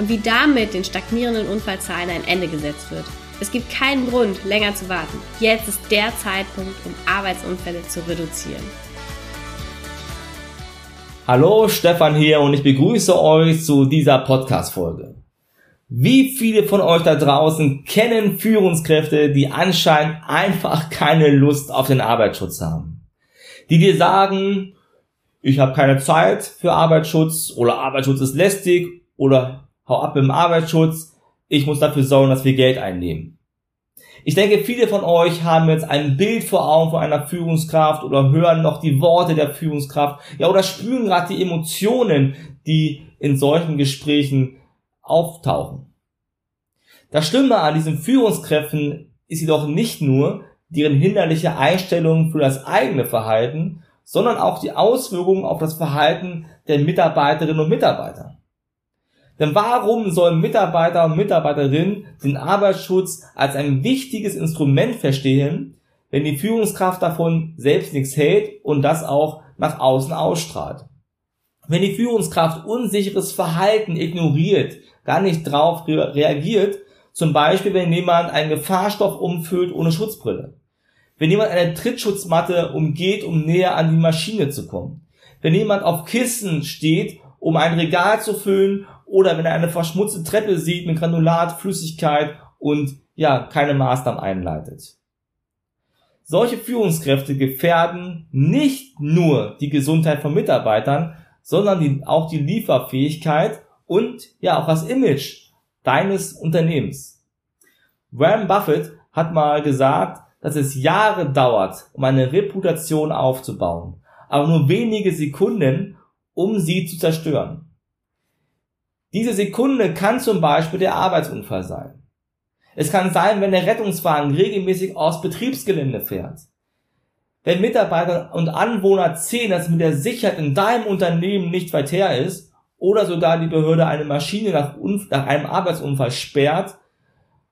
und wie damit den stagnierenden Unfallzahlen ein Ende gesetzt wird. Es gibt keinen Grund, länger zu warten. Jetzt ist der Zeitpunkt, um Arbeitsunfälle zu reduzieren. Hallo, Stefan hier und ich begrüße euch zu dieser Podcast-Folge. Wie viele von euch da draußen kennen Führungskräfte, die anscheinend einfach keine Lust auf den Arbeitsschutz haben? Die dir sagen, ich habe keine Zeit für Arbeitsschutz oder Arbeitsschutz ist lästig oder hau ab im Arbeitsschutz, ich muss dafür sorgen, dass wir Geld einnehmen. Ich denke, viele von euch haben jetzt ein Bild vor Augen von einer Führungskraft oder hören noch die Worte der Führungskraft, ja, oder spüren gerade die Emotionen, die in solchen Gesprächen auftauchen. Das Schlimme an diesen Führungskräften ist jedoch nicht nur deren hinderliche Einstellung für das eigene Verhalten, sondern auch die Auswirkungen auf das Verhalten der Mitarbeiterinnen und Mitarbeiter. Denn warum sollen Mitarbeiter und Mitarbeiterinnen den Arbeitsschutz als ein wichtiges Instrument verstehen, wenn die Führungskraft davon selbst nichts hält und das auch nach außen ausstrahlt? Wenn die Führungskraft unsicheres Verhalten ignoriert, gar nicht drauf reagiert, zum Beispiel wenn jemand einen Gefahrstoff umfüllt ohne Schutzbrille, wenn jemand eine Trittschutzmatte umgeht, um näher an die Maschine zu kommen, wenn jemand auf Kissen steht, um ein Regal zu füllen oder wenn er eine verschmutzte Treppe sieht mit Granulat, Flüssigkeit und ja, keine Maßnahmen einleitet. Solche Führungskräfte gefährden nicht nur die Gesundheit von Mitarbeitern, sondern die, auch die Lieferfähigkeit und ja auch das Image deines Unternehmens. Warren Buffett hat mal gesagt, dass es Jahre dauert, um eine Reputation aufzubauen, aber nur wenige Sekunden, um sie zu zerstören. Diese Sekunde kann zum Beispiel der Arbeitsunfall sein. Es kann sein, wenn der Rettungswagen regelmäßig aus Betriebsgelände fährt. Wenn Mitarbeiter und Anwohner sehen, dass mit der Sicherheit in deinem Unternehmen nicht weit her ist, oder sogar die Behörde eine Maschine nach, nach einem Arbeitsunfall sperrt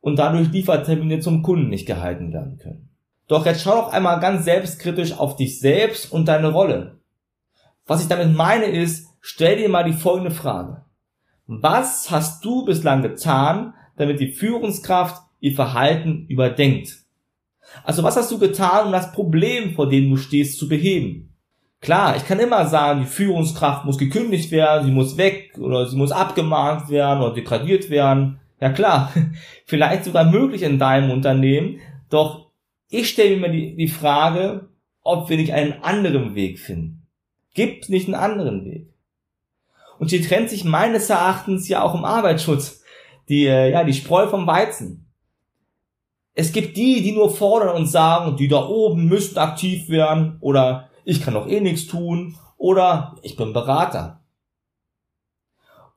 und dadurch Liefertermine zum Kunden nicht gehalten werden können. Doch jetzt schau doch einmal ganz selbstkritisch auf dich selbst und deine Rolle. Was ich damit meine ist, stell dir mal die folgende Frage. Was hast du bislang getan, damit die Führungskraft ihr Verhalten überdenkt? Also was hast du getan, um das Problem, vor dem du stehst, zu beheben? Klar, ich kann immer sagen, die Führungskraft muss gekündigt werden, sie muss weg oder sie muss abgemahnt werden oder degradiert werden. Ja klar, vielleicht sogar möglich in deinem Unternehmen, doch ich stelle mir die, die Frage, ob wir nicht einen anderen Weg finden. Gibt es nicht einen anderen Weg? Und hier trennt sich meines Erachtens ja auch im Arbeitsschutz die, äh, ja, die Spreu vom Weizen. Es gibt die, die nur fordern und sagen, die da oben müssten aktiv werden oder ich kann doch eh nichts tun oder ich bin Berater.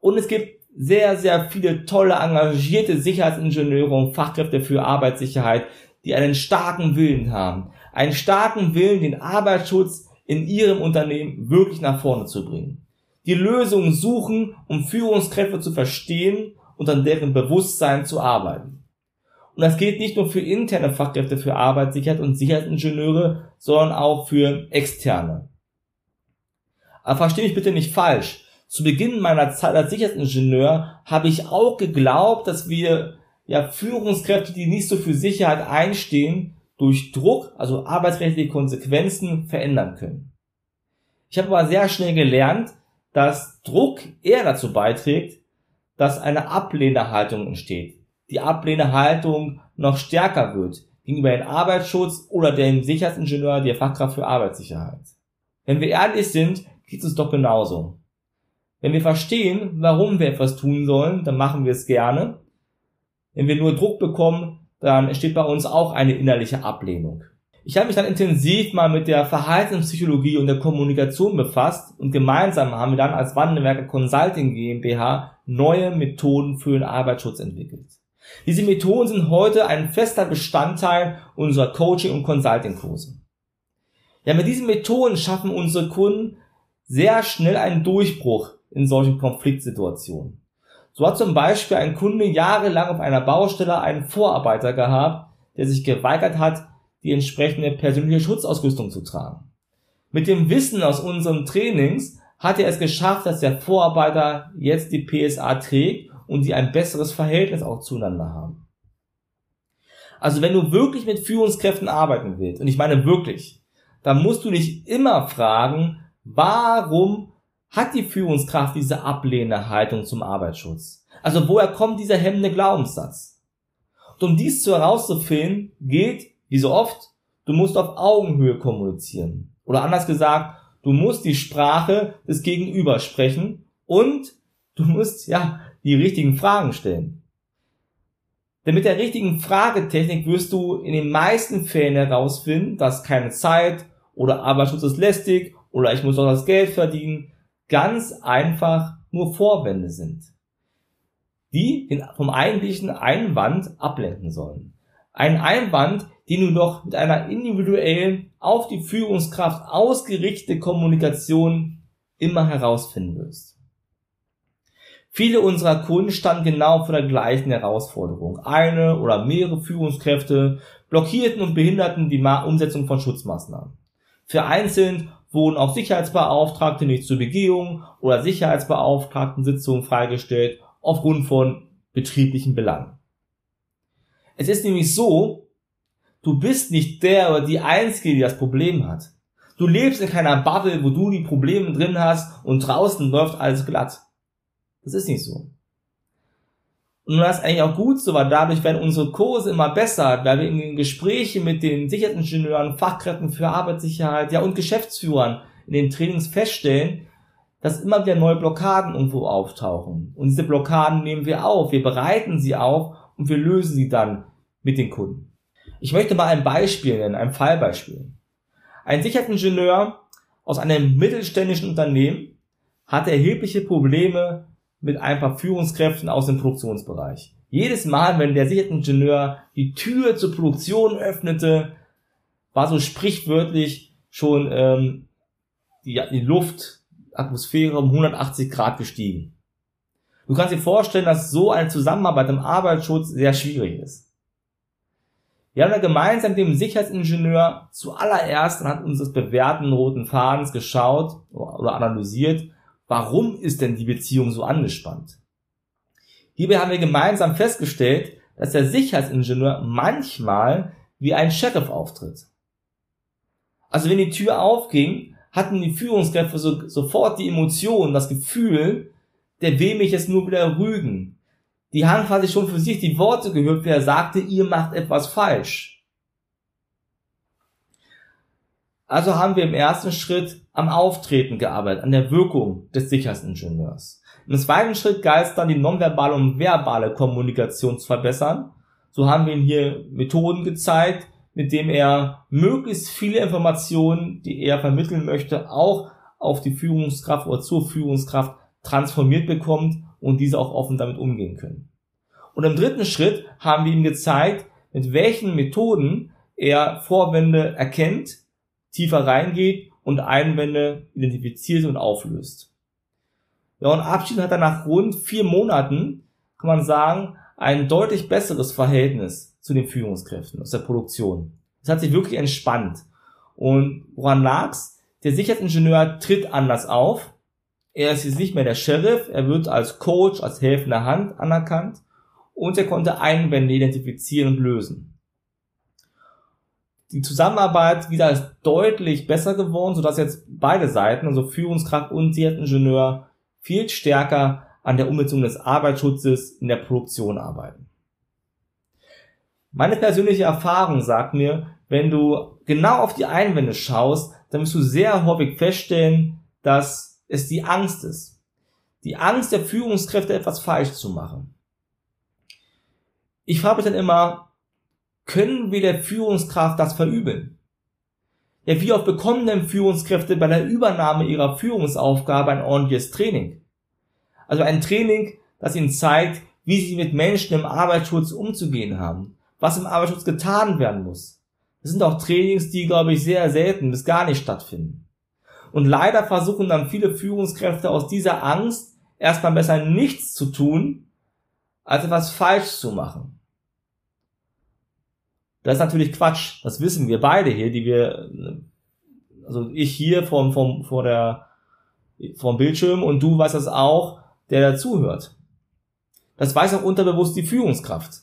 Und es gibt sehr, sehr viele tolle, engagierte Sicherheitsingenieure und Fachkräfte für Arbeitssicherheit, die einen starken Willen haben. Einen starken Willen, den Arbeitsschutz in ihrem Unternehmen wirklich nach vorne zu bringen die Lösung suchen, um Führungskräfte zu verstehen und an deren Bewusstsein zu arbeiten. Und das gilt nicht nur für interne Fachkräfte für Arbeitssicherheit und Sicherheitsingenieure, sondern auch für externe. Aber verstehe mich bitte nicht falsch. Zu Beginn meiner Zeit als Sicherheitsingenieur habe ich auch geglaubt, dass wir ja Führungskräfte, die nicht so für Sicherheit einstehen, durch Druck, also arbeitsrechtliche Konsequenzen verändern können. Ich habe aber sehr schnell gelernt, dass Druck eher dazu beiträgt, dass eine Ablehnerhaltung entsteht. Die Ablehnerhaltung noch stärker wird gegenüber dem Arbeitsschutz oder dem Sicherheitsingenieur, der Fachkraft für Arbeitssicherheit. Wenn wir ehrlich sind, geht es doch genauso. Wenn wir verstehen, warum wir etwas tun sollen, dann machen wir es gerne. Wenn wir nur Druck bekommen, dann entsteht bei uns auch eine innerliche Ablehnung. Ich habe mich dann intensiv mal mit der Verhaltenspsychologie und der Kommunikation befasst und gemeinsam haben wir dann als Wandelwerker Consulting GmbH neue Methoden für den Arbeitsschutz entwickelt. Diese Methoden sind heute ein fester Bestandteil unserer Coaching- und Consulting-Kurse. Ja, mit diesen Methoden schaffen unsere Kunden sehr schnell einen Durchbruch in solchen Konfliktsituationen. So hat zum Beispiel ein Kunde jahrelang auf einer Baustelle einen Vorarbeiter gehabt, der sich geweigert hat, die entsprechende persönliche Schutzausrüstung zu tragen. Mit dem Wissen aus unseren Trainings hat er es geschafft, dass der Vorarbeiter jetzt die PSA trägt und sie ein besseres Verhältnis auch zueinander haben. Also wenn du wirklich mit Führungskräften arbeiten willst, und ich meine wirklich, dann musst du dich immer fragen, warum hat die Führungskraft diese ablehnende Haltung zum Arbeitsschutz? Also woher kommt dieser hemmende Glaubenssatz? Und um dies zu herauszufinden, gilt wie so oft, du musst auf Augenhöhe kommunizieren. Oder anders gesagt, du musst die Sprache des Gegenüber sprechen und du musst, ja, die richtigen Fragen stellen. Denn mit der richtigen Fragetechnik wirst du in den meisten Fällen herausfinden, dass keine Zeit oder Arbeitsschutz ist lästig oder ich muss auch das Geld verdienen, ganz einfach nur Vorwände sind, die vom eigentlichen Einwand ablenken sollen. Ein Einwand, den du doch mit einer individuellen, auf die Führungskraft ausgerichtete Kommunikation immer herausfinden wirst. Viele unserer Kunden standen genau vor der gleichen Herausforderung. Eine oder mehrere Führungskräfte blockierten und behinderten die Umsetzung von Schutzmaßnahmen. Für einzeln wurden auch Sicherheitsbeauftragte nicht zur Begehung oder Sicherheitsbeauftragten-Sitzungen freigestellt aufgrund von betrieblichen Belangen. Es ist nämlich so, du bist nicht der oder die Einzige, die das Problem hat. Du lebst in keiner Bubble, wo du die Probleme drin hast und draußen läuft alles glatt. Das ist nicht so. Und das ist eigentlich auch gut so, weil dadurch werden unsere Kurse immer besser, weil wir in den Gesprächen mit den Sicherheitsingenieuren, Fachkräften für Arbeitssicherheit, ja und Geschäftsführern in den Trainings feststellen, dass immer wieder neue Blockaden irgendwo auftauchen. Und diese Blockaden nehmen wir auf, wir bereiten sie auf und wir lösen sie dann mit den Kunden. Ich möchte mal ein Beispiel nennen, ein Fallbeispiel. Ein Sicherheitsingenieur aus einem mittelständischen Unternehmen hatte erhebliche Probleme mit ein paar Führungskräften aus dem Produktionsbereich. Jedes Mal, wenn der Sicherheitsingenieur die Tür zur Produktion öffnete, war so sprichwörtlich schon ähm, die, die Luftatmosphäre um 180 Grad gestiegen. Du kannst dir vorstellen, dass so eine Zusammenarbeit im Arbeitsschutz sehr schwierig ist. Wir haben da gemeinsam mit dem Sicherheitsingenieur zuallererst anhand unseres bewährten roten Fadens geschaut oder analysiert, warum ist denn die Beziehung so angespannt? Hierbei haben wir gemeinsam festgestellt, dass der Sicherheitsingenieur manchmal wie ein Sheriff auftritt. Also wenn die Tür aufging, hatten die Führungskräfte so, sofort die Emotion, das Gefühl, der will mich jetzt nur wieder rügen. Die haben quasi schon für sich die Worte gehört, wie er sagte, ihr macht etwas falsch. Also haben wir im ersten Schritt am Auftreten gearbeitet, an der Wirkung des Sicherheitsingenieurs. Im zweiten Schritt galt es dann, die nonverbale und verbale Kommunikation zu verbessern. So haben wir ihm hier Methoden gezeigt, mit dem er möglichst viele Informationen, die er vermitteln möchte, auch auf die Führungskraft oder zur Führungskraft transformiert bekommt und diese auch offen damit umgehen können. Und im dritten Schritt haben wir ihm gezeigt, mit welchen Methoden er Vorwände erkennt, tiefer reingeht und Einwände identifiziert und auflöst. Ja, und abschließend hat er nach rund vier Monaten, kann man sagen, ein deutlich besseres Verhältnis zu den Führungskräften aus der Produktion. Es hat sich wirklich entspannt. Und woran lag's? Der Sicherheitsingenieur tritt anders auf, er ist jetzt nicht mehr der Sheriff, er wird als Coach, als helfende Hand anerkannt und er konnte Einwände identifizieren und lösen. Die Zusammenarbeit wieder ist deutlich besser geworden, sodass jetzt beide Seiten, also Führungskraft und Sicherheitsingenieur, viel stärker an der Umsetzung des Arbeitsschutzes in der Produktion arbeiten. Meine persönliche Erfahrung sagt mir, wenn du genau auf die Einwände schaust, dann wirst du sehr häufig feststellen, dass es die Angst ist. Die Angst der Führungskräfte, etwas falsch zu machen. Ich frage mich dann immer, können wir der Führungskraft das verübeln? Ja, wie oft bekommen denn Führungskräfte bei der Übernahme ihrer Führungsaufgabe ein ordentliches Training? Also ein Training, das ihnen zeigt, wie sie mit Menschen im Arbeitsschutz umzugehen haben, was im Arbeitsschutz getan werden muss. Das sind auch Trainings, die, glaube ich, sehr selten bis gar nicht stattfinden. Und leider versuchen dann viele Führungskräfte aus dieser Angst erstmal besser nichts zu tun, als etwas falsch zu machen. Das ist natürlich Quatsch. Das wissen wir beide hier, die wir, also ich hier vom, vom, vor der, vom Bildschirm und du weißt das auch, der dazuhört. Das weiß auch unterbewusst die Führungskraft.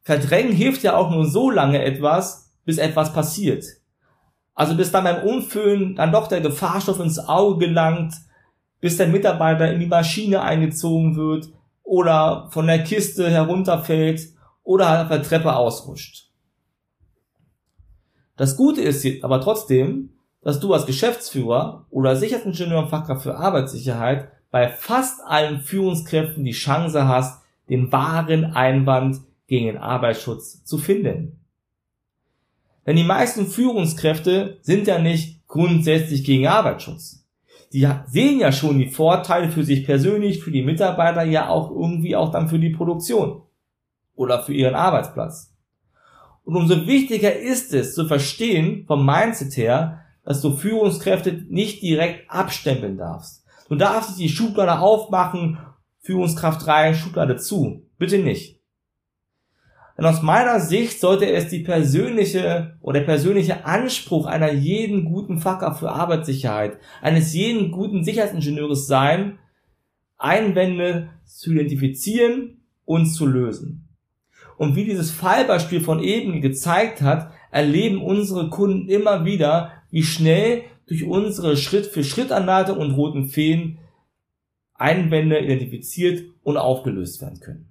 Verdrängen hilft ja auch nur so lange etwas, bis etwas passiert. Also bis dann beim Umfüllen dann doch der Gefahrstoff ins Auge gelangt, bis der Mitarbeiter in die Maschine eingezogen wird oder von der Kiste herunterfällt oder halt auf der Treppe ausrutscht. Das Gute ist aber trotzdem, dass du als Geschäftsführer oder Sicherheitsingenieur und Fachkraft für Arbeitssicherheit bei fast allen Führungskräften die Chance hast, den wahren Einwand gegen den Arbeitsschutz zu finden. Denn die meisten Führungskräfte sind ja nicht grundsätzlich gegen Arbeitsschutz. Die sehen ja schon die Vorteile für sich persönlich, für die Mitarbeiter, ja auch irgendwie auch dann für die Produktion oder für ihren Arbeitsplatz. Und umso wichtiger ist es zu verstehen vom Mindset her, dass du Führungskräfte nicht direkt abstempeln darfst. Du darfst die Schublade aufmachen, Führungskraft rein, Schublade zu. Bitte nicht. Denn aus meiner Sicht sollte es die persönliche oder der persönliche Anspruch einer jeden guten Fachkraft für Arbeitssicherheit, eines jeden guten Sicherheitsingenieurs sein, Einwände zu identifizieren und zu lösen. Und wie dieses Fallbeispiel von eben gezeigt hat, erleben unsere Kunden immer wieder, wie schnell durch unsere Schritt-für-Schritt-Anleitung und roten Feen Einwände identifiziert und aufgelöst werden können.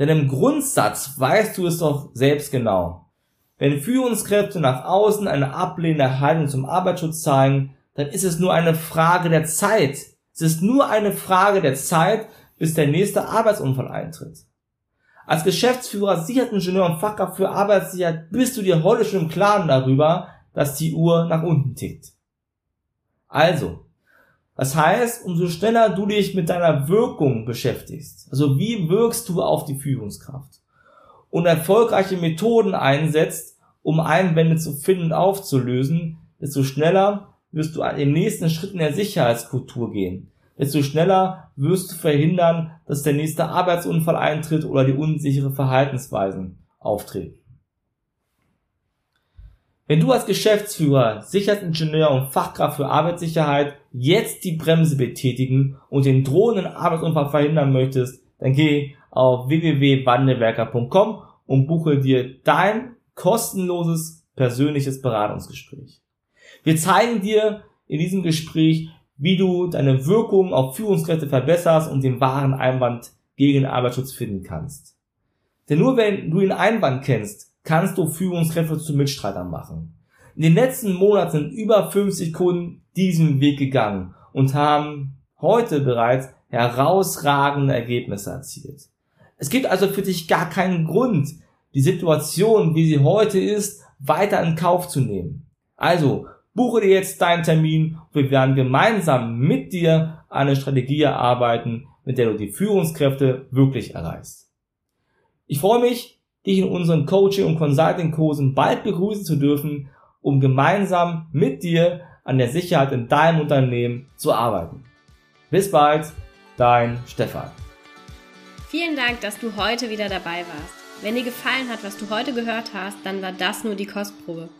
Denn im Grundsatz weißt du es doch selbst genau. Wenn Führungskräfte nach außen eine ablehnende Haltung zum Arbeitsschutz zeigen, dann ist es nur eine Frage der Zeit. Es ist nur eine Frage der Zeit, bis der nächste Arbeitsunfall eintritt. Als Geschäftsführer, Sicherheitsingenieur und Fachkraft für Arbeitssicherheit bist du dir heute schon im Klaren darüber, dass die Uhr nach unten tickt. Also, das heißt, umso schneller du dich mit deiner Wirkung beschäftigst, also wie wirkst du auf die Führungskraft und erfolgreiche Methoden einsetzt, um Einwände zu finden und aufzulösen, desto schneller wirst du den nächsten Schritt in der Sicherheitskultur gehen desto schneller wirst du verhindern, dass der nächste Arbeitsunfall eintritt oder die unsichere Verhaltensweisen auftreten. Wenn du als Geschäftsführer, Sicherheitsingenieur und Fachkraft für Arbeitssicherheit jetzt die Bremse betätigen und den drohenden Arbeitsunfall verhindern möchtest, dann geh auf www.wandelwerker.com und buche dir dein kostenloses persönliches Beratungsgespräch. Wir zeigen dir in diesem Gespräch, wie du deine Wirkung auf Führungskräfte verbesserst und den wahren Einwand gegen Arbeitsschutz finden kannst. Denn nur wenn du den Einwand kennst, kannst du Führungskräfte zu Mitstreitern machen. In den letzten Monaten sind über 50 Kunden diesen Weg gegangen und haben heute bereits herausragende Ergebnisse erzielt. Es gibt also für dich gar keinen Grund, die Situation, wie sie heute ist, weiter in Kauf zu nehmen. Also Buche dir jetzt deinen Termin und wir werden gemeinsam mit dir eine Strategie erarbeiten, mit der du die Führungskräfte wirklich erreichst. Ich freue mich, dich in unseren Coaching- und Consulting-Kursen bald begrüßen zu dürfen, um gemeinsam mit dir an der Sicherheit in deinem Unternehmen zu arbeiten. Bis bald, dein Stefan. Vielen Dank, dass du heute wieder dabei warst. Wenn dir gefallen hat, was du heute gehört hast, dann war das nur die Kostprobe.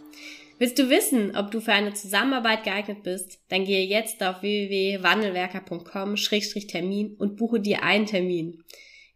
Willst du wissen, ob du für eine Zusammenarbeit geeignet bist? Dann gehe jetzt auf www.wandelwerker.com-termin und buche dir einen Termin.